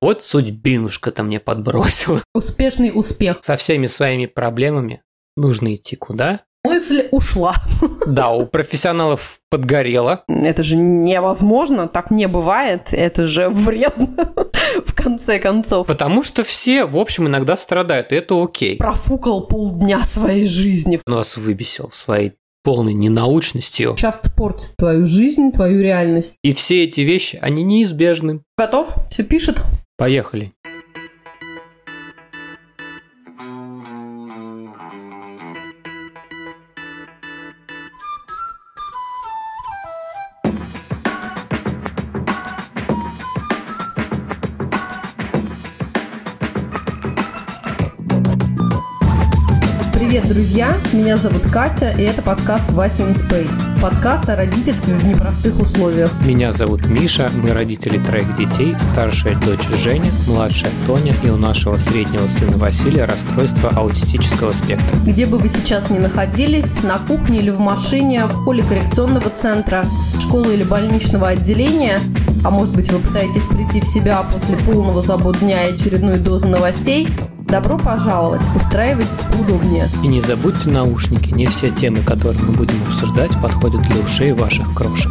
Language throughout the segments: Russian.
Вот судьбинушка-то мне подбросила. Успешный успех. Со всеми своими проблемами нужно идти куда? Мысль ушла. Да, у профессионалов подгорело. Это же невозможно, так не бывает. Это же вредно, в конце концов. Потому что все, в общем, иногда страдают, и это окей. Профукал полдня своей жизни. Он вас выбесил своей полной ненаучностью. Часто портит твою жизнь, твою реальность. И все эти вещи, они неизбежны. Готов? Все пишет? Поехали. Друзья! Меня зовут Катя, и это подкаст «Вася in Space». Подкаст о родительстве в непростых условиях. Меня зовут Миша, мы родители троих детей, старшая дочь Женя, младшая Тоня и у нашего среднего сына Василия расстройство аутистического спектра. Где бы вы сейчас ни находились, на кухне или в машине, в холле коррекционного центра, школы или больничного отделения, а может быть вы пытаетесь прийти в себя после полного забот дня и очередной дозы новостей, Добро пожаловать, устраивайтесь поудобнее. И не забудьте наушники, не все темы, которые мы будем обсуждать, подходят для ушей ваших крошек.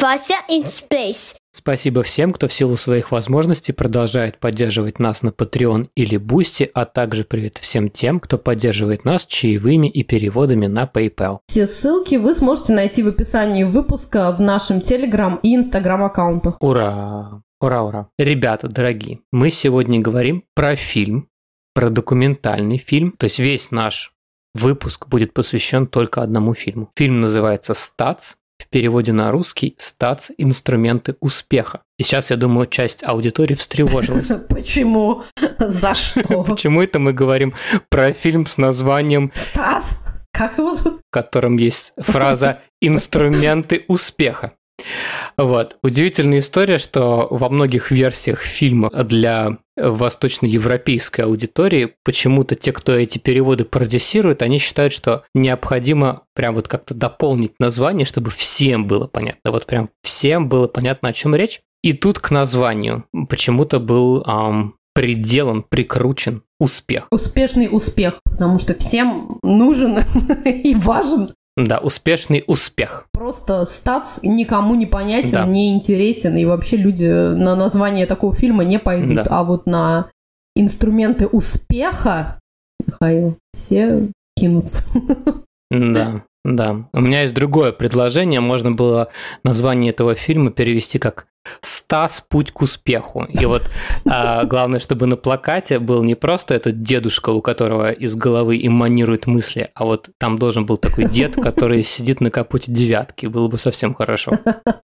Вася in Space. Спасибо всем, кто в силу своих возможностей продолжает поддерживать нас на Patreon или Boosty, а также привет всем тем, кто поддерживает нас чаевыми и переводами на PayPal. Все ссылки вы сможете найти в описании выпуска в нашем Telegram и Instagram аккаунтах. Ура! Ура, ура. Ребята, дорогие, мы сегодня говорим про фильм, про документальный фильм. То есть весь наш выпуск будет посвящен только одному фильму. Фильм называется «Стац», в переводе на русский «Стац. Инструменты успеха». И сейчас, я думаю, часть аудитории встревожилась. Почему? За что? Почему это мы говорим про фильм с названием Стас? Как его зовут? В котором есть фраза «инструменты успеха». Вот. Удивительная история, что во многих версиях фильма для восточноевропейской аудитории почему-то те, кто эти переводы продюсирует, они считают, что необходимо прям вот как-то дополнить название, чтобы всем было понятно. Вот прям всем было понятно, о чем речь. И тут к названию почему-то был эм, приделан, прикручен успех. Успешный успех, потому что всем нужен и важен да, успешный успех. Просто стац никому не понятен, Да. не интересен, и вообще люди на название такого фильма не пойдут. Да. А вот на инструменты успеха, Михаил, все кинутся. Да, да. У меня есть другое предложение. Можно было название этого фильма перевести как «Стас. Путь к успеху». И вот а, главное, чтобы на плакате был не просто этот дедушка, у которого из головы эманируют мысли, а вот там должен был такой дед, который сидит на капоте девятки. Было бы совсем хорошо.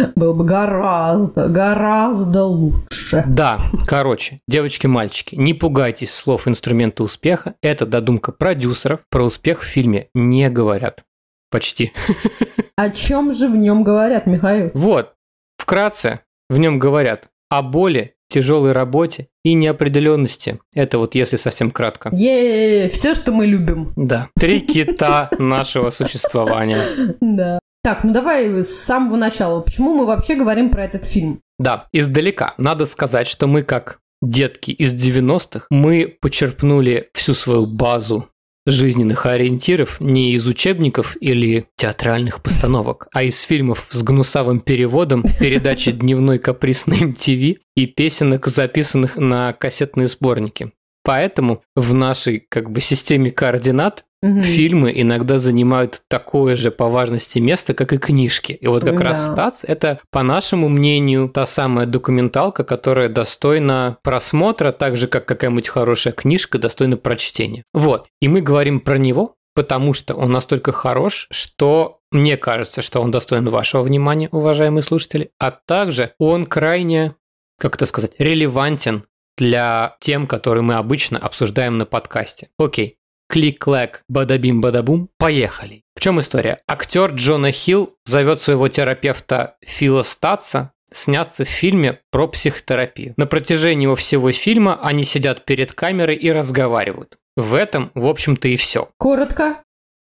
Было бы гораздо, гораздо лучше. Да, короче, девочки-мальчики, не пугайтесь слов инструмента успеха. Это додумка продюсеров. Про успех в фильме не говорят. Почти. О чем же в нем говорят, Михаил? Вот, вкратце, в нем говорят о боли, тяжелой работе и неопределенности. Это вот если совсем кратко. е все, что мы любим. Да. Три кита нашего существования. Да. Так, ну давай с самого начала. Почему мы вообще говорим про этот фильм? Да, издалека. Надо сказать, что мы как детки из 90-х, мы почерпнули всю свою базу жизненных ориентиров не из учебников или театральных постановок, а из фильмов с гнусавым переводом, передачи «Дневной каприз» на MTV и песенок, записанных на кассетные сборники. Поэтому в нашей как бы системе координат Мгм. фильмы иногда занимают такое же по важности место, как и книжки. И вот как Да. раз «Стац» — это, по нашему мнению, та самая документалка, которая достойна просмотра, так же, как какая-нибудь хорошая книжка достойна прочтения. Вот. И мы говорим про него, потому что он настолько хорош, что мне кажется, что он достоин вашего внимания, уважаемые слушатели, а также он крайне, как это сказать, релевантен для тем, которые мы обычно обсуждаем на подкасте. Окей, клик-клэк, бадабим-бадабум, поехали. В чем история? Актер Джона Хилл зовет своего терапевта Фила Статса сняться в фильме про психотерапию. На протяжении его всего фильма они сидят перед камерой и разговаривают. В этом, в общем-то, и все. Коротко,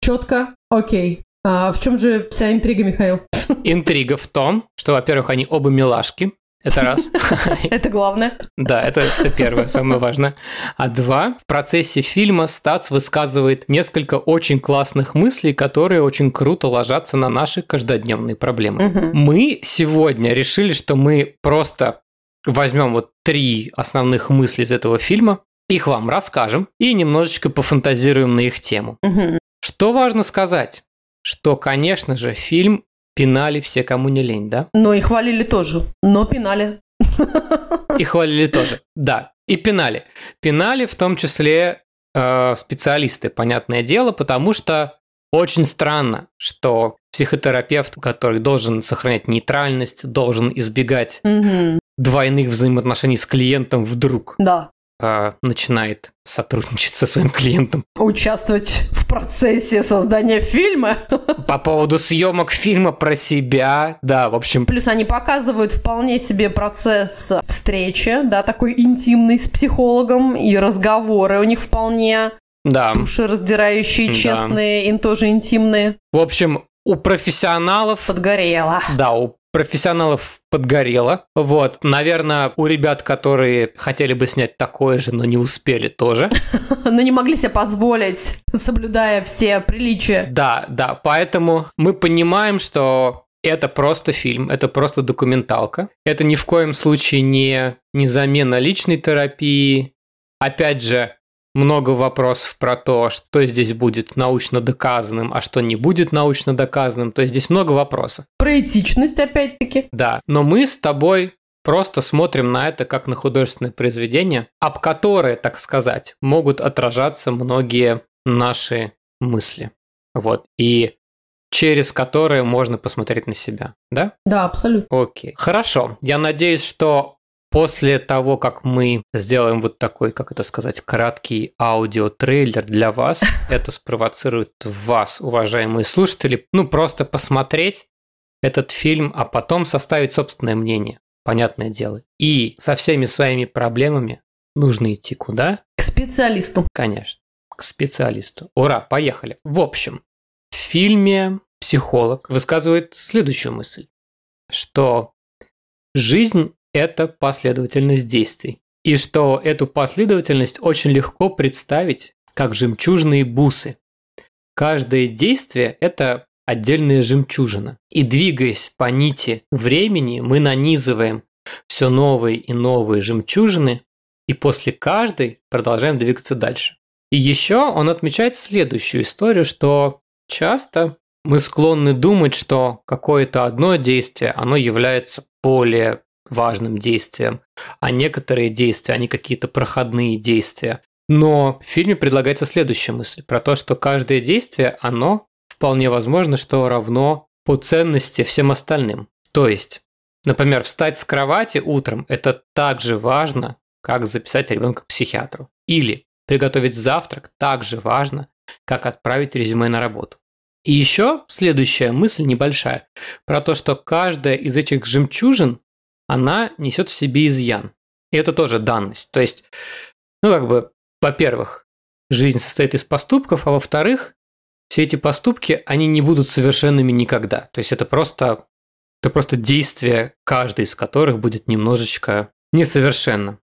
четко, окей. А в чем же вся интрига, Михаил? Интрига в том, что, во-первых, они оба милашки. Это раз. Это главное. Да, это, это первое, самое важное. А два, в процессе фильма Стац высказывает несколько очень классных мыслей, которые очень круто ложатся на наши каждодневные проблемы. Мы сегодня решили, что мы просто возьмем вот три основных мысли из этого фильма, их вам расскажем и немножечко пофантазируем на их тему. Что важно сказать? Что, конечно же, фильм пинали все, кому не лень, да? Но и хвалили тоже, но пинали. И хвалили тоже. Да, и пинали. Пинали в том числе э, специалисты, понятное дело, потому что очень странно, что психотерапевт, который должен сохранять нейтральность, должен избегать Мгм. двойных взаимоотношений с клиентом, вдруг Да. Э, начинает сотрудничать со своим клиентом Участвовать в процессе создания фильма. по поводу съемок фильма про себя. Да, в общем, Плюс они показывают вполне себе процесс встречи, да, такой интимный с психологом, и разговоры у них вполне да. душераздирающие, Да. честные, и тоже интимные. В общем, у профессионалов Подгорело. Да, у профессионалов подгорело. Вот, наверное, у ребят, которые хотели бы снять такое же, но не успели тоже. Но не могли себе позволить, соблюдая все приличия. Да, да, поэтому мы понимаем, что это просто фильм, это просто документалка. Это ни в коем случае не, не замена личной терапии. Опять же, много вопросов про то, что здесь будет научно доказанным, а что не будет научно доказанным. То есть здесь много вопросов. Про этичность, опять-таки. Да, но мы с тобой просто смотрим на это как на художественное произведение, об которое, так сказать, могут отражаться многие наши мысли. Вот. И через которые можно посмотреть на себя. Да? Да, абсолютно. Окей. Хорошо. Я надеюсь, что после того, как мы сделаем вот такой, как это сказать, краткий аудиотрейлер для вас, это спровоцирует вас, уважаемые слушатели, ну просто посмотреть этот фильм, а потом составить собственное мнение, понятное дело. И со всеми своими проблемами нужно идти куда? К специалисту. Конечно, к специалисту. Ура, поехали. В общем, в фильме психолог высказывает следующую мысль, что жизнь – это последовательность действий, и что эту последовательность очень легко представить как жемчужные бусы. Каждое действие – это отдельная жемчужина. И двигаясь по нити времени, мы нанизываем все новые и новые жемчужины, и после каждой продолжаем двигаться дальше. И еще он отмечает следующую историю, что часто мы склонны думать, что какое-то одно действие, оно является более важным действием, а некоторые действия, они какие-то проходные действия. Но в фильме предлагается следующая мысль про то, что каждое действие, оно вполне возможно, что равно по ценности всем остальным. То есть, например, встать с кровати утром – это так же важно, как записать ребенка к психиатру. Или приготовить завтрак так же важно, как отправить резюме на работу. И еще следующая мысль небольшая про то, что каждая из этих жемчужин, она несет в себе изъян. И это тоже данность. То есть, ну как бы, во-первых, жизнь состоит из поступков, а во-вторых, все эти поступки, они не будут совершенными никогда. То есть это просто, это просто действие, каждый из которых будет немножечко несовершенно.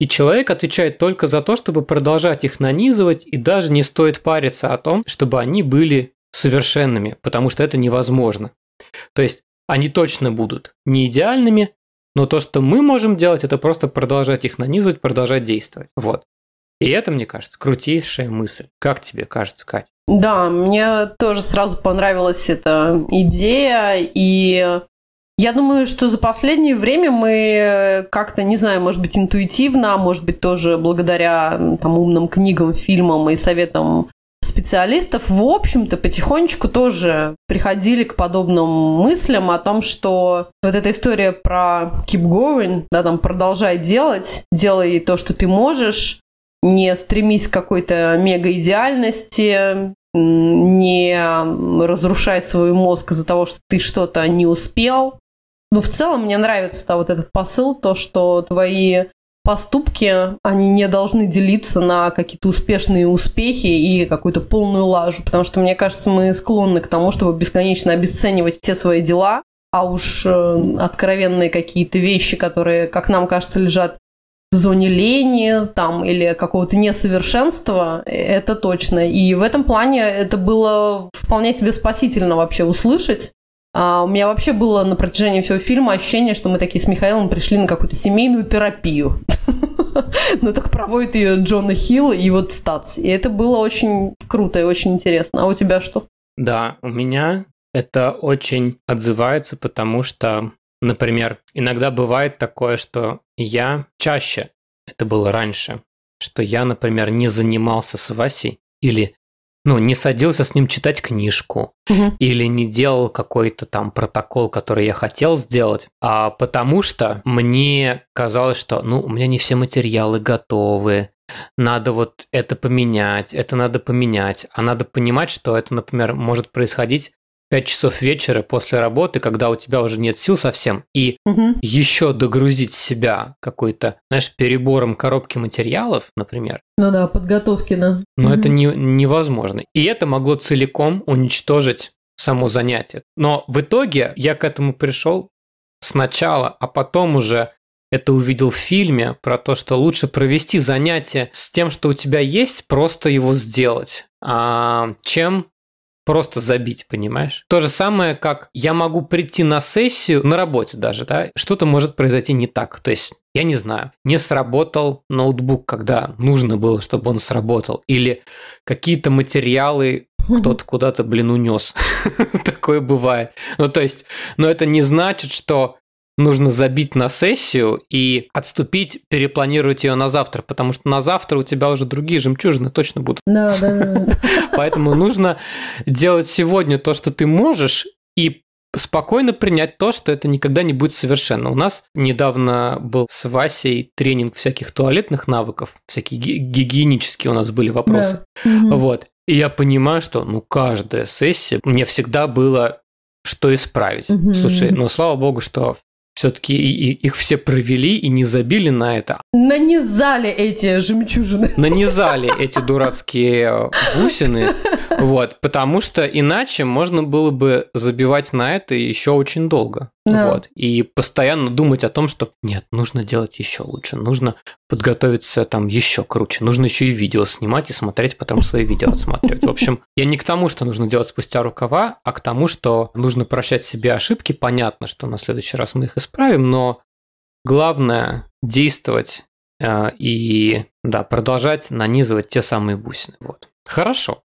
И человек отвечает только за то, чтобы продолжать их нанизывать, и даже не стоит париться о том, чтобы они были совершенными, потому что это невозможно. То есть они точно будут не идеальными, но то, что мы можем делать, это просто продолжать их нанизывать, продолжать действовать. Вот. И это, мне кажется, крутейшая мысль. Как тебе кажется, Катя? Да, мне тоже сразу понравилась эта идея, и я думаю, что за последнее время мы как-то, не знаю, может быть, интуитивно, может быть, тоже благодаря там, умным книгам, фильмам и советам специалистов, в общем-то, потихонечку тоже приходили к подобным мыслям о том, что вот эта история про keep going, да, там, продолжай делать, делай то, что ты можешь, не стремись к какой-то мега-идеальности, не разрушай свой мозг из-за того, что ты что-то не успел. Но в целом мне нравится да, вот этот посыл, то, что твои поступки, они не должны делиться на какие-то успешные успехи и какую-то полную лажу, потому что, мне кажется, мы склонны к тому, чтобы бесконечно обесценивать все свои дела, а уж э, откровенные какие-то вещи, которые, как нам кажется, лежат в зоне лени там или какого-то несовершенства, это точно. И в этом плане это было вполне себе спасительно вообще услышать. А у меня вообще было на протяжении всего фильма ощущение, что мы такие с Михаилом пришли на какую-то семейную терапию. Но так проводит ее Джона Хилл и вот Стац. И это было очень круто и очень интересно. А у тебя что? Да, у меня это очень отзывается, потому что, например, иногда бывает такое, что я чаще, это было раньше, что я, например, не занимался с Васей или ну, не садился с ним читать книжку угу. или не делал какой-то там протокол, который я хотел сделать, а потому что мне казалось, что, ну, у меня не все материалы готовы, надо вот это поменять, это надо поменять, а надо понимать, что это, например, может происходить 5 часов вечера после работы, когда у тебя уже нет сил совсем, и угу. еще догрузить себя какой-то, знаешь, перебором коробки материалов, например. Ну да, подготовки, да. Но угу. это не, невозможно. И это могло целиком уничтожить само занятие. Но в итоге я к этому пришел сначала, а потом уже это увидел в фильме про то, что лучше провести занятие с тем, что у тебя есть, просто его сделать, а, чем просто забить, понимаешь? То же самое, как я могу прийти на сессию, на работе даже, да, что-то может произойти не так. То есть, я не знаю, не сработал ноутбук, когда нужно было, чтобы он сработал. Или какие-то материалы кто-то куда-то, блин, унес. Такое бывает. Ну, то есть, но это не значит, что нужно забить на сессию и отступить, перепланировать ее на завтра, потому что на завтра у тебя уже другие жемчужины точно будут. Да, да, да. Поэтому нужно делать сегодня то, что ты можешь, и спокойно принять то, что это никогда не будет совершенно. У нас недавно был с Васей тренинг всяких туалетных навыков, всякие гигиенические у нас были вопросы. Да. Вот. И я понимаю, что ну каждая сессия мне всегда было что исправить. Угу. Слушай, ну слава богу, что все-таки их все провели и не забили на это. Нанизали эти жемчужины. Нанизали эти дурацкие бусины, вот, потому что иначе можно было бы забивать на это еще очень долго. Да. Вот. И постоянно думать о том, что нет, нужно делать еще лучше, нужно подготовиться там еще круче, нужно еще и видео снимать и смотреть, потом свои видео отсматривать. В общем, я не к тому, что нужно делать спустя рукава, а к тому, что нужно прощать себе ошибки. Понятно, что на следующий раз мы их исправим, но главное действовать э, и да, продолжать нанизывать те самые бусины. Вот. Хорошо.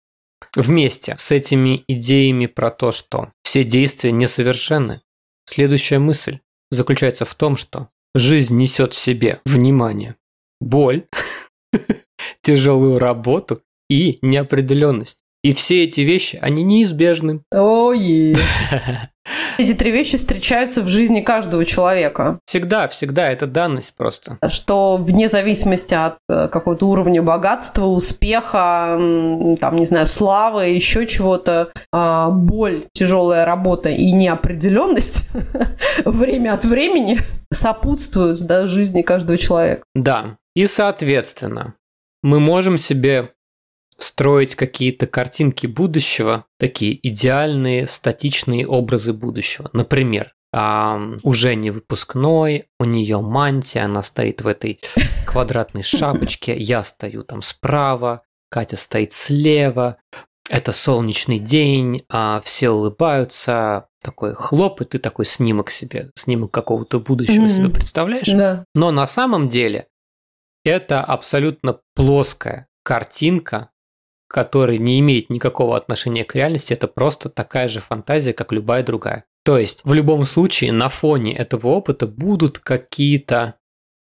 Вместе с этими идеями про то, что все действия несовершенны, Следующая мысль заключается в том, что жизнь несет в себе внимание, боль, тяжелую работу и неопределенность. И все эти вещи, они неизбежны. Ой. Эти три вещи встречаются в жизни каждого человека. Всегда, всегда, это данность просто. Что вне зависимости от э, какого-то уровня богатства, успеха, там, не знаю, славы, еще чего-то, а, боль, тяжелая работа и неопределенность время от времени сопутствуют да, жизни каждого человека. Да, и соответственно, мы можем себе строить какие-то картинки будущего, такие идеальные статичные образы будущего. Например, а, уже не выпускной, у нее мантия, она стоит в этой квадратной шапочке, я стою там справа, Катя стоит слева, это солнечный день, а все улыбаются, такой хлоп, и ты такой снимок себе, снимок какого-то будущего mm-hmm. себе представляешь. Да. Но на самом деле это абсолютно плоская картинка который не имеет никакого отношения к реальности, это просто такая же фантазия, как любая другая. То есть в любом случае на фоне этого опыта будут какие-то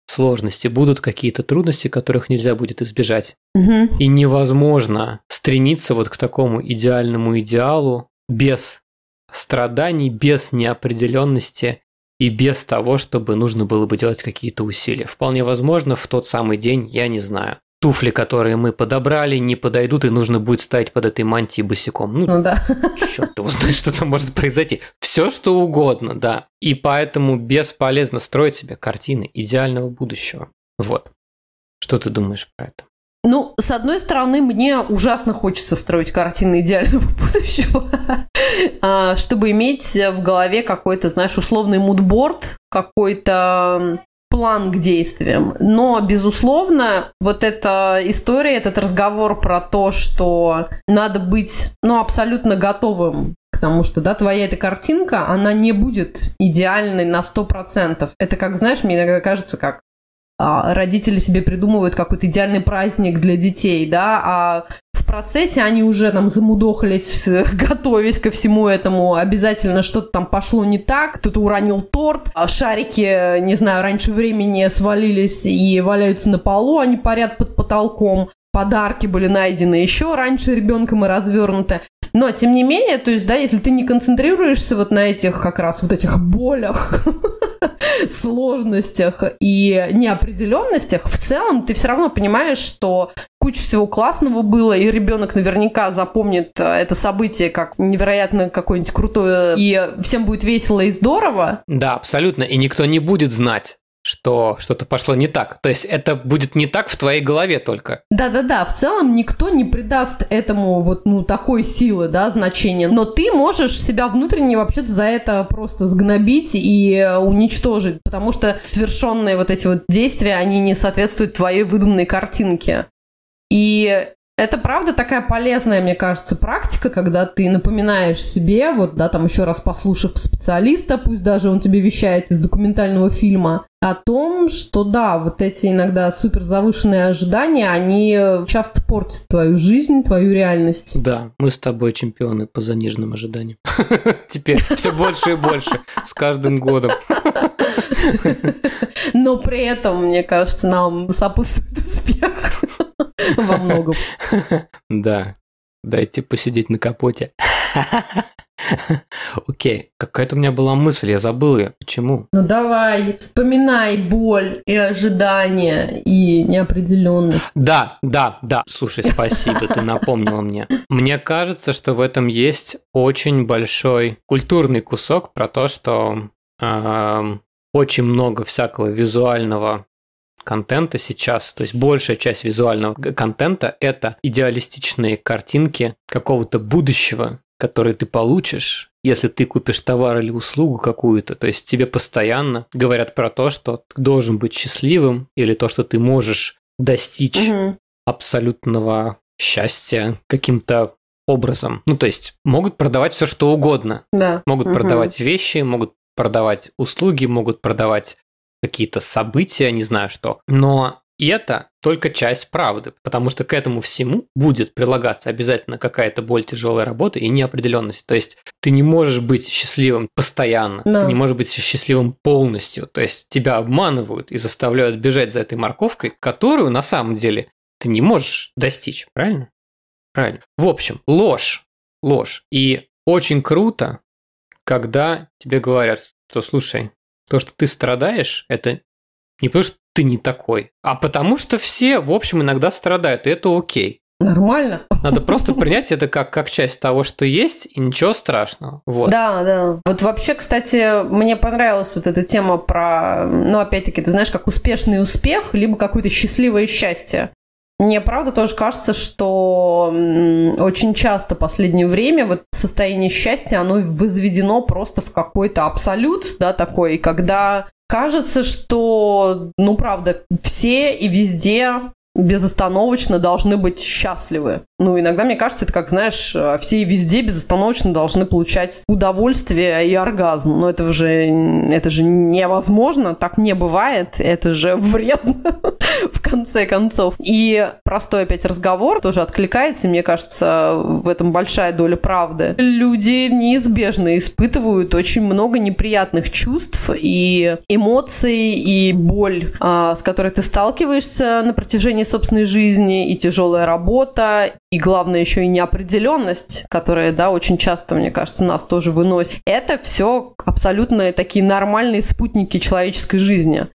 сложности, будут какие-то трудности, которых нельзя будет избежать. Угу. И невозможно стремиться вот к такому идеальному идеалу без страданий, без неопределенности и без того, чтобы нужно было бы делать какие-то усилия. Вполне возможно, в тот самый день, я не знаю, туфли, которые мы подобрали, не подойдут, и нужно будет стать под этой мантией босиком. Ну, ну да. Черт его знает, что там может произойти. Все, что угодно, да. И поэтому бесполезно строить себе картины идеального будущего. Вот. Что ты думаешь про это? Ну, с одной стороны, мне ужасно хочется строить картины идеального будущего, а, чтобы иметь в голове какой-то, знаешь, условный мудборд, какой-то план к действиям. Но, безусловно, вот эта история, этот разговор про то, что надо быть, ну, абсолютно готовым к тому, что, да, твоя эта картинка, она не будет идеальной на 100%. Это как, знаешь, мне иногда кажется, как родители себе придумывают какой-то идеальный праздник для детей, да, а в процессе они уже там замудохались, готовясь ко всему этому, обязательно что-то там пошло не так, кто-то уронил торт, а шарики, не знаю, раньше времени свалились и валяются на полу, они парят под потолком, подарки были найдены еще раньше ребенком и развернуты. Но, тем не менее, то есть, да, если ты не концентрируешься вот на этих как раз вот этих болях, сложностях и неопределенностях, в целом ты все равно понимаешь, что куча всего классного было, и ребенок наверняка запомнит э, это событие как невероятно какое-нибудь крутое, и всем будет весело и здорово. Да, абсолютно. И никто не будет знать, что что-то пошло не так. То есть это будет не так в твоей голове только. Да-да-да, в целом никто не придаст этому вот, ну, такой силы, да, значения. Но ты можешь себя внутренне вообще-то за это просто сгнобить и уничтожить, потому что совершенные вот эти вот действия, они не соответствуют твоей выдуманной картинке. И это правда такая полезная, мне кажется, практика, когда ты напоминаешь себе, вот, да, там еще раз послушав специалиста, пусть даже он тебе вещает из документального фильма, о том, что да, вот эти иногда супер завышенные ожидания, они часто портят твою жизнь, твою реальность. Да, мы с тобой чемпионы по заниженным ожиданиям. Теперь все больше и больше с каждым годом. Но при этом, мне кажется, нам сопутствует успех. Во многом. Да. Дайте посидеть на капоте. Окей, какая-то у меня была мысль, я забыл ее. Почему? Ну давай, вспоминай боль и ожидания и неопределенность. Да, да, да. Слушай, спасибо, ты напомнила мне. Мне кажется, что в этом есть очень большой культурный кусок про то, что э, очень много всякого визуального контента сейчас, то есть большая часть визуального контента – это идеалистичные картинки какого-то будущего, которые ты получишь, если ты купишь товар или услугу какую-то. То есть тебе постоянно говорят про то, что ты должен быть счастливым или то, что ты можешь достичь угу. абсолютного счастья каким-то образом. Ну, то есть могут продавать все, что угодно. Да. Могут угу. продавать вещи, могут продавать услуги, могут продавать какие-то события, не знаю что. Но это только часть правды, потому что к этому всему будет прилагаться обязательно какая-то боль, тяжелая работа и неопределенность. То есть ты не можешь быть счастливым постоянно, да. ты не можешь быть счастливым полностью. То есть тебя обманывают и заставляют бежать за этой морковкой, которую на самом деле ты не можешь достичь, правильно? Правильно. В общем, ложь, ложь. И очень круто, когда тебе говорят, что слушай, то, что ты страдаешь, это не потому, что ты не такой, а потому что все, в общем, иногда страдают, и это окей. Нормально. Надо просто принять это как, как часть того, что есть, и ничего страшного. Вот. Да, да. Вот вообще, кстати, мне понравилась вот эта тема про, ну, опять-таки, ты знаешь, как успешный успех, либо какое-то счастливое счастье. Мне правда тоже кажется, что очень часто в последнее время вот состояние счастья, оно возведено просто в какой-то абсолют, да, такой, когда кажется, что, ну, правда, все и везде безостановочно должны быть счастливы. Ну, иногда мне кажется, это как, знаешь, все и везде безостановочно должны получать удовольствие и оргазм. Но это же, это же невозможно, так не бывает, это же вредно в конце концов. И простой опять разговор тоже откликается, мне кажется, в этом большая доля правды. Люди неизбежно испытывают очень много неприятных чувств и эмоций, и боль, а, с которой ты сталкиваешься на протяжении собственной жизни, и тяжелая работа, и главное еще и неопределенность, которая, да, очень часто, мне кажется, нас тоже выносит. Это все абсолютно такие нормальные спутники человеческой жизни.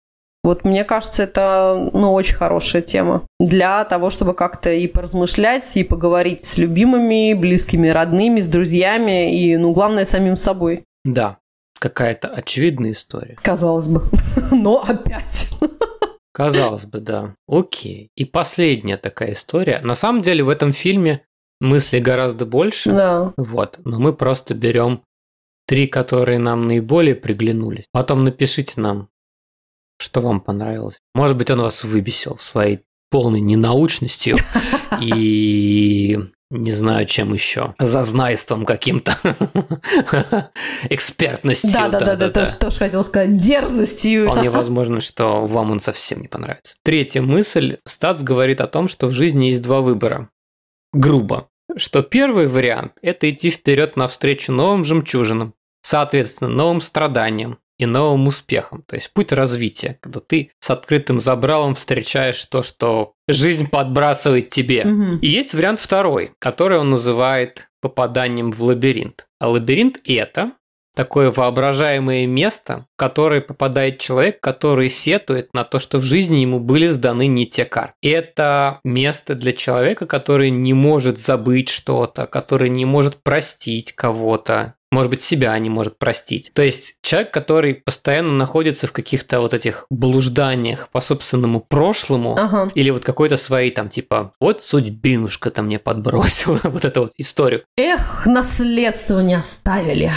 Вот мне кажется, это ну, очень хорошая тема для того, чтобы как-то и поразмышлять, и поговорить с любимыми, близкими, родными, с друзьями, и, ну, главное, самим собой. Да, какая-то очевидная история. Казалось бы. Но опять. Казалось бы, да. Окей. И последняя такая история. На самом деле в этом фильме мыслей гораздо больше. Да. Вот. Но мы просто берем три, которые нам наиболее приглянулись. Потом напишите нам, что вам понравилось. Может быть, он вас выбесил своей полной ненаучностью и не знаю, чем еще. Зазнайством каким-то. Экспертностью. Да, да, да, да, тоже, тоже хотел сказать, дерзостью. Вполне возможно, что вам он совсем не понравится. Третья мысль. Стац говорит о том, что в жизни есть два выбора. Грубо. Что первый вариант – это идти вперед навстречу новым жемчужинам, соответственно, новым страданиям, и новым успехом. То есть путь развития, когда ты с открытым забралом встречаешь то, что жизнь подбрасывает тебе. Мгм. И есть вариант второй, который он называет попаданием в лабиринт. А лабиринт – это такое воображаемое место, в которое попадает человек, который сетует на то, что в жизни ему были сданы не те карты. Это место для человека, который не может забыть что-то, который не может простить кого-то, может быть, себя не может простить. То есть человек, который постоянно находится в каких-то вот этих блужданиях по собственному прошлому, Ага. или вот какой-то своей там типа вот судьбинушка-то мне подбросила вот эту вот историю. Эх, наследство не оставили.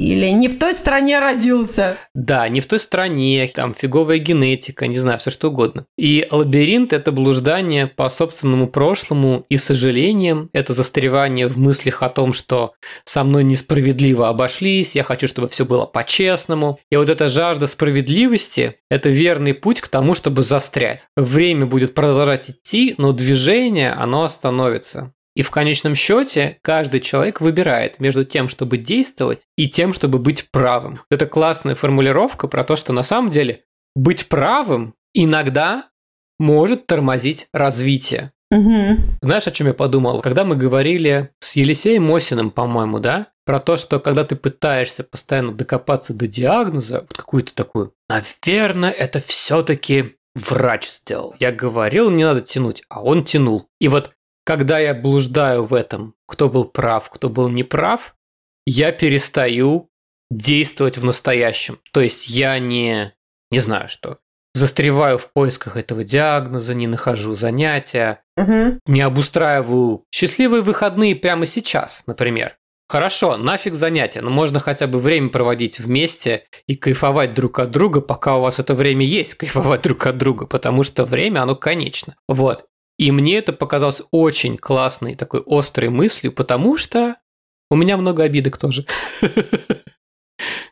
Или не в той стране родился. Да, не в той стране, там фиговая генетика, не знаю, все что угодно. И лабиринт – это блуждание по собственному прошлому и сожалением, это застревание в мыслях о том, что со мной несправедливо обошлись, я хочу, чтобы все было по-честному. И вот эта жажда справедливости – это верный путь к тому, чтобы застрять. Время будет продолжать идти, но движение, оно остановится. И в конечном счете каждый человек выбирает между тем, чтобы действовать, и тем, чтобы быть правым. Это классная формулировка про то, что на самом деле быть правым иногда может тормозить развитие. Мгм. Знаешь, о чем я подумал? Когда мы говорили с Елисеем Мосиным, по-моему, да, про то, что когда ты пытаешься постоянно докопаться до диагноза, вот какую-то такую, наверное, это все-таки врач сделал. Я говорил, не надо тянуть, а он тянул. И вот когда я блуждаю в этом, кто был прав, кто был неправ, я перестаю действовать в настоящем. То есть я не, не знаю что, застреваю в поисках этого диагноза, не нахожу занятия, Мгм. не обустраиваю счастливые выходные прямо сейчас, например. Хорошо, нафиг занятия, но можно хотя бы время проводить вместе и кайфовать друг от друга, пока у вас это время есть, кайфовать друг от друга, потому что время, оно конечно. Вот. И мне это показалось очень классной, такой острой мыслью, потому что у меня много обидок тоже.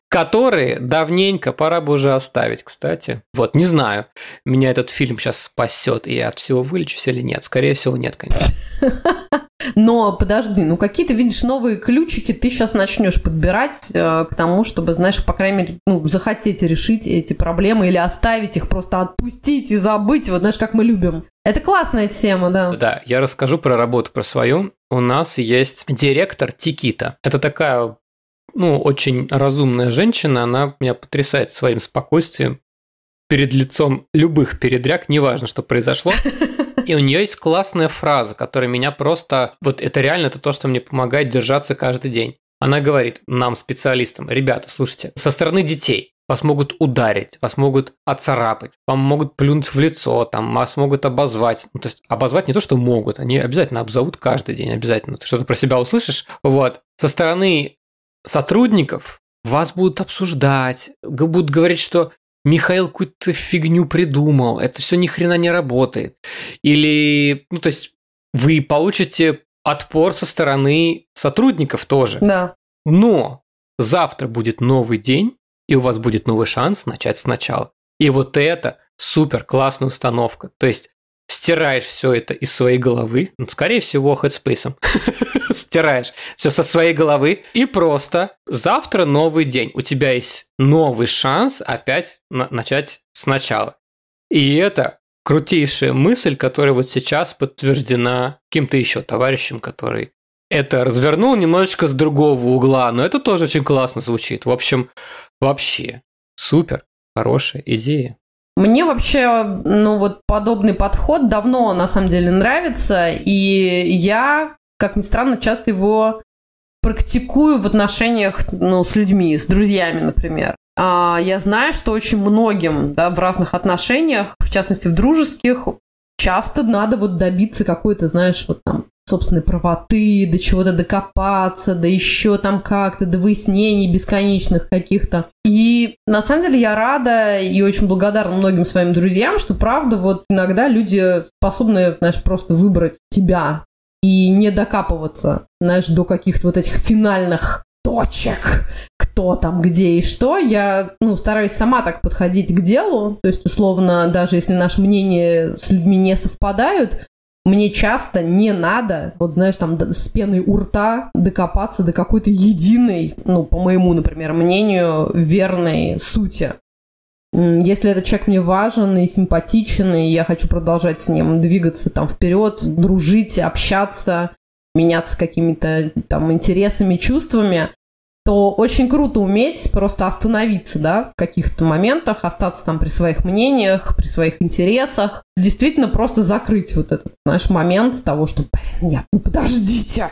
Которые давненько пора бы уже оставить, кстати. Вот, не знаю, меня этот фильм сейчас спасет, и я от всего вылечусь или нет. Скорее всего, нет, конечно. Но подожди, ну какие ты видишь новые ключики ты сейчас начнешь подбирать э, к тому, чтобы, знаешь, по крайней мере, ну, захотеть решить эти проблемы или оставить их, просто отпустить и забыть, вот знаешь, как мы любим. Это классная тема, да. Да, я расскажу про работу, про свою. У нас есть директор Тикита. Это такая, ну, очень разумная женщина. Она меня потрясает своим спокойствием перед лицом любых передряг, неважно, что произошло. И у нее есть классная фраза, которая меня просто... Вот это реально это то, что мне помогает держаться каждый день. Она говорит нам, специалистам, ребята, слушайте, со стороны детей вас могут ударить, вас могут отцарапать, вам могут плюнуть в лицо, там, вас могут обозвать. Ну, то есть обозвать не то, что могут, они обязательно обзовут каждый день, обязательно. Ты что-то про себя услышишь. Вот. Со стороны сотрудников вас будут обсуждать, будут говорить, что Михаил какую-то фигню придумал, это все ни хрена не работает. Или, ну, то есть вы получите отпор со стороны сотрудников тоже. Да. Но завтра будет новый день, и у вас будет новый шанс начать сначала. И вот это супер классная установка. То есть стираешь все это из своей головы, ну, скорее всего, хедспейсом. Стираешь все со своей головы и просто завтра новый день. У тебя есть новый шанс опять на- начать сначала. И это крутейшая мысль, которая вот сейчас подтверждена каким-то еще товарищем, который это развернул немножечко с другого угла, но это тоже очень классно звучит. В общем, вообще супер, хорошая идея. Мне вообще, ну вот подобный подход давно на самом деле нравится, и я, как ни странно, часто его практикую в отношениях, ну, с людьми, с друзьями, например. А, Я знаю, что очень многим, да, в разных отношениях, в частности в дружеских, часто надо вот добиться какой-то, знаешь, вот там собственной правоты, до чего-то докопаться, да еще там как-то, до выяснений бесконечных каких-то. И на самом деле я рада и очень благодарна многим своим друзьям, что правда вот иногда люди способны, знаешь, просто выбрать тебя и не докапываться, знаешь, до каких-то вот этих финальных точек, кто там, где и что. Я, ну, стараюсь сама так подходить к делу, то есть, условно, даже если наши мнения с людьми не совпадают, мне часто не надо, вот знаешь, там с пеной у рта докопаться до какой-то единой, ну, по моему, например, мнению, верной сути. Если этот человек мне важен и симпатичен, и я хочу продолжать с ним двигаться там вперед, дружить, общаться, меняться какими-то там интересами, чувствами, то очень круто уметь просто остановиться, да, в каких-то моментах, остаться там при своих мнениях, при своих интересах, действительно просто закрыть вот этот, знаешь, момент того, что, блин, нет, ну подождите,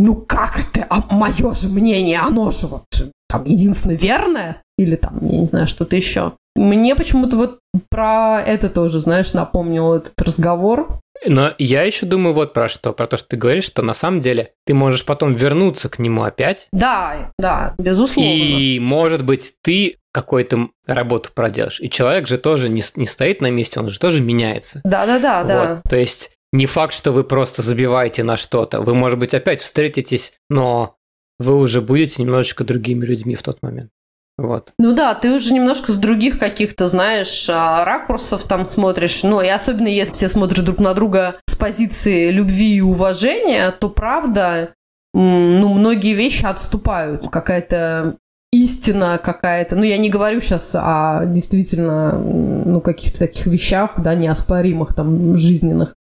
ну как это, а мое же мнение, оно же вот там единственно верное, или там, я не знаю, что-то еще. Мне почему-то вот про это тоже, знаешь, напомнил этот разговор, но я еще думаю вот про что, про то, что ты говоришь, что на самом деле ты можешь потом вернуться к нему опять. Да, да, безусловно. И, может быть, ты какую-то работу проделаешь. И человек же тоже не, не стоит на месте, он же тоже меняется. Да-да-да, да. То есть не факт, что вы просто забиваете на что-то. Вы, может быть, опять встретитесь, но вы уже будете немножечко другими людьми в тот момент. Вот. Ну да, ты уже немножко с других каких-то, знаешь, а, ракурсов там смотришь. Ну и особенно если все смотрят друг на друга с позиции любви и уважения, то правда, ну, многие вещи отступают. Какая-то истина какая-то. Ну, я не говорю сейчас о действительно, ну, каких-то таких вещах, да, неоспоримых, там, жизненных.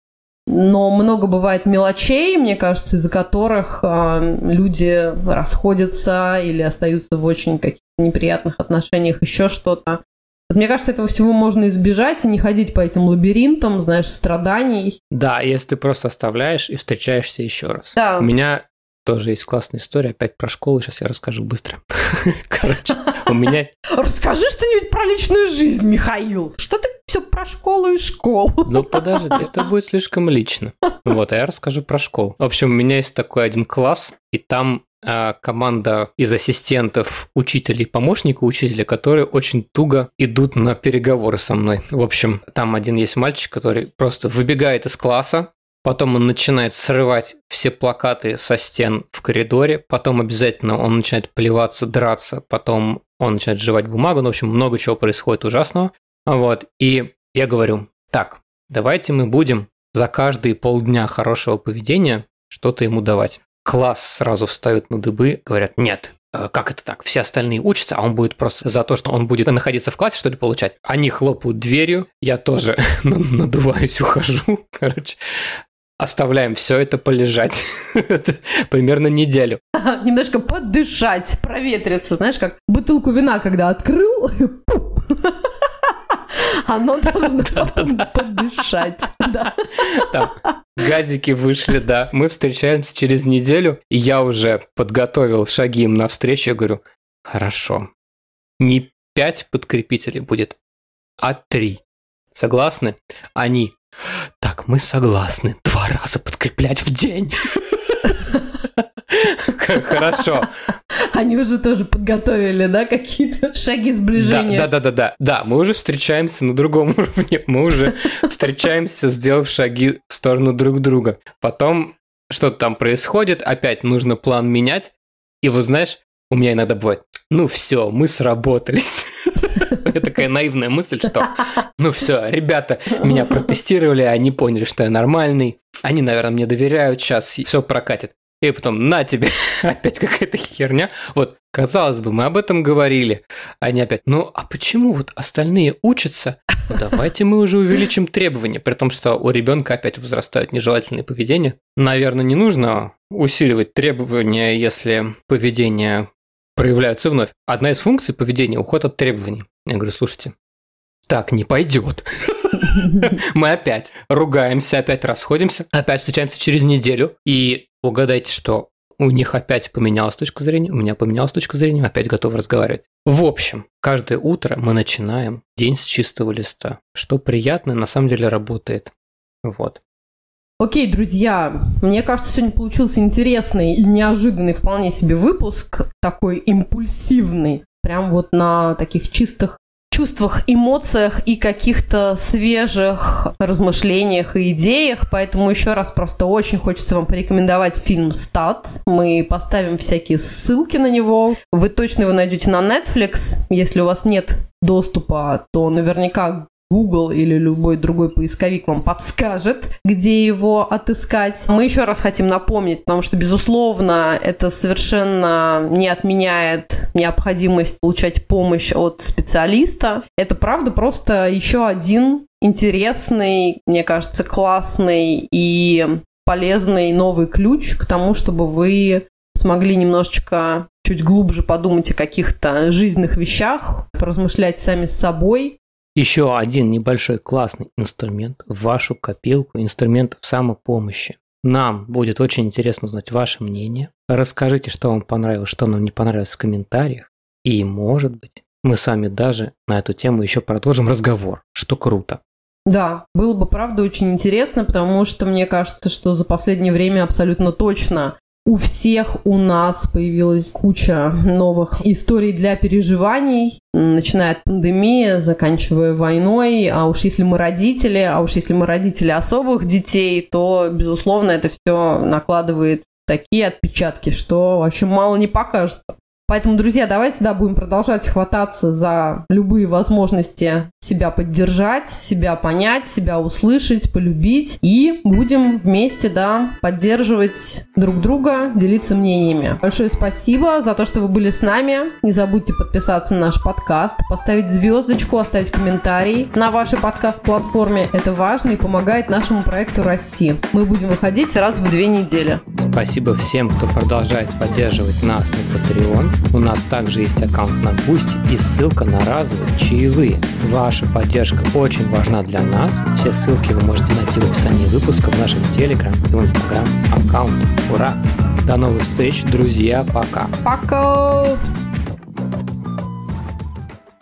Но много бывает мелочей, мне кажется, из-за которых э, люди расходятся или остаются в очень каких-то неприятных отношениях, еще что-то. Вот мне кажется, этого всего можно избежать и не ходить по этим лабиринтам, знаешь, страданий. Да, если ты просто оставляешь и встречаешься еще раз. Да. У меня тоже есть классная история, опять про школу, сейчас я расскажу быстро. Короче, у меня... Расскажи что-нибудь про личную жизнь, Михаил. Что ты все про школу и школу. Ну, подожди, это будет слишком лично. Вот, а я расскажу про школу. В общем, у меня есть такой один класс, и там команда из ассистентов учителей, помощника учителя, которые очень туго идут на переговоры со мной. В общем, там один есть мальчик, который просто выбегает из класса, Потом он начинает срывать все плакаты со стен в коридоре, потом обязательно он начинает плеваться, драться, потом он начинает жевать бумагу, ну, в общем, много чего происходит ужасного. Вот, и я говорю, так, давайте мы будем за каждые полдня хорошего поведения что-то ему давать. Класс сразу встают на дыбы, говорят, нет, э, как это так? Все остальные учатся, а он будет просто за то, что он будет находиться в классе, что ли, получать. Они хлопают дверью, я тоже надуваюсь, ухожу, короче. Оставляем все это полежать. Примерно неделю. Немножко подышать, проветриться. Знаешь, как бутылку вина, когда открыл, оно должно подышать. Там газики вышли, да. Мы встречаемся через неделю, и я уже подготовил шаги им навстречу. Я говорю, хорошо, не пять подкрепителей будет, а три. Согласны? Они, так, мы согласны, два раза подкреплять в день. Хорошо. Они уже тоже подготовили, да, какие-то шаги сближения. Да, да, да, да, да. Мы уже встречаемся на другом уровне. Мы уже встречаемся, сделав шаги в сторону друг друга. Потом что-то там происходит, опять нужно план менять. И вот знаешь, у меня иногда бывает, ну все, мы сработались. Это такая наивная мысль, что ну все, ребята меня протестировали, они поняли, что я нормальный, они, наверное, мне доверяют, сейчас все прокатит. И потом, на тебе, опять какая-то херня. Вот, казалось бы, мы об этом говорили. Они опять, ну, а почему вот остальные учатся? Ну, давайте мы уже увеличим требования, при том, что у ребенка опять возрастают нежелательные поведения. Наверное, не нужно усиливать требования, если поведение проявляются вновь. Одна из функций поведения – уход от требований. Я говорю, слушайте, так не пойдет. Мы опять ругаемся, опять расходимся, опять встречаемся через неделю. И угадайте, что У них опять поменялась точка зрения, у меня поменялась точка зрения, опять готов разговаривать. В общем, каждое утро мы начинаем день с чистого листа, что приятно на самом деле работает. Вот. Окей, друзья, мне кажется, сегодня получился интересный и неожиданный вполне себе выпуск, такой импульсивный, прям вот на таких чистых чувствах, эмоциях и каких-то свежих размышлениях и идеях. Поэтому еще раз просто очень хочется вам порекомендовать фильм «Стат». Мы поставим всякие ссылки на него. Вы точно его найдете на Netflix. Если у вас нет доступа, то наверняка Google или любой другой поисковик вам подскажет, где его отыскать. Мы еще раз хотим напомнить, потому что, безусловно, это совершенно не отменяет необходимость получать помощь от специалиста. Это, правда, просто еще один интересный, мне кажется, классный и полезный новый ключ к тому, чтобы вы смогли немножечко чуть глубже подумать о каких-то жизненных вещах, поразмышлять сами с собой, еще один небольшой классный инструмент в вашу копилку инструментов самопомощи. Нам будет очень интересно узнать ваше мнение. Расскажите, что вам понравилось, что нам не понравилось в комментариях. И, может быть, мы сами даже на эту тему еще продолжим разговор, что круто. Да, было бы правда очень интересно, потому что мне кажется, что за последнее время абсолютно точно у всех у нас появилась куча новых историй для переживаний, начиная от пандемии, заканчивая войной. А уж если мы родители, а уж если мы родители особых детей, то, безусловно, это все накладывает такие отпечатки, что вообще мало не покажется. Поэтому, друзья, давайте, да, будем продолжать хвататься за любые возможности себя поддержать, себя понять, себя услышать, полюбить. И будем вместе, да, поддерживать друг друга, делиться мнениями. Большое спасибо за то, что вы были с нами. Не забудьте подписаться на наш подкаст, поставить звездочку, оставить комментарий на вашей подкаст-платформе. Это важно и помогает нашему проекту расти. Мы будем выходить раз в две недели. Спасибо всем, кто продолжает поддерживать нас на Patreon. У нас также есть аккаунт на Boosty и ссылка на разовые чаевые. Ваша поддержка очень важна для нас. Все ссылки вы можете найти в описании выпуска в нашем Telegram и в Instagram аккаунте. Ура! До новых встреч, друзья. Пока. Пока!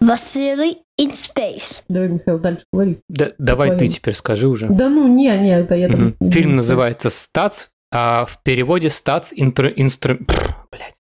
Василий in space. Давай, Михаил, дальше говори. Да, давай Твоим. ты теперь скажи уже. Да ну, не, не, это я там... Мгм. Фильм называется «Стац», а в переводе «Стац интро... инстру... Блядь.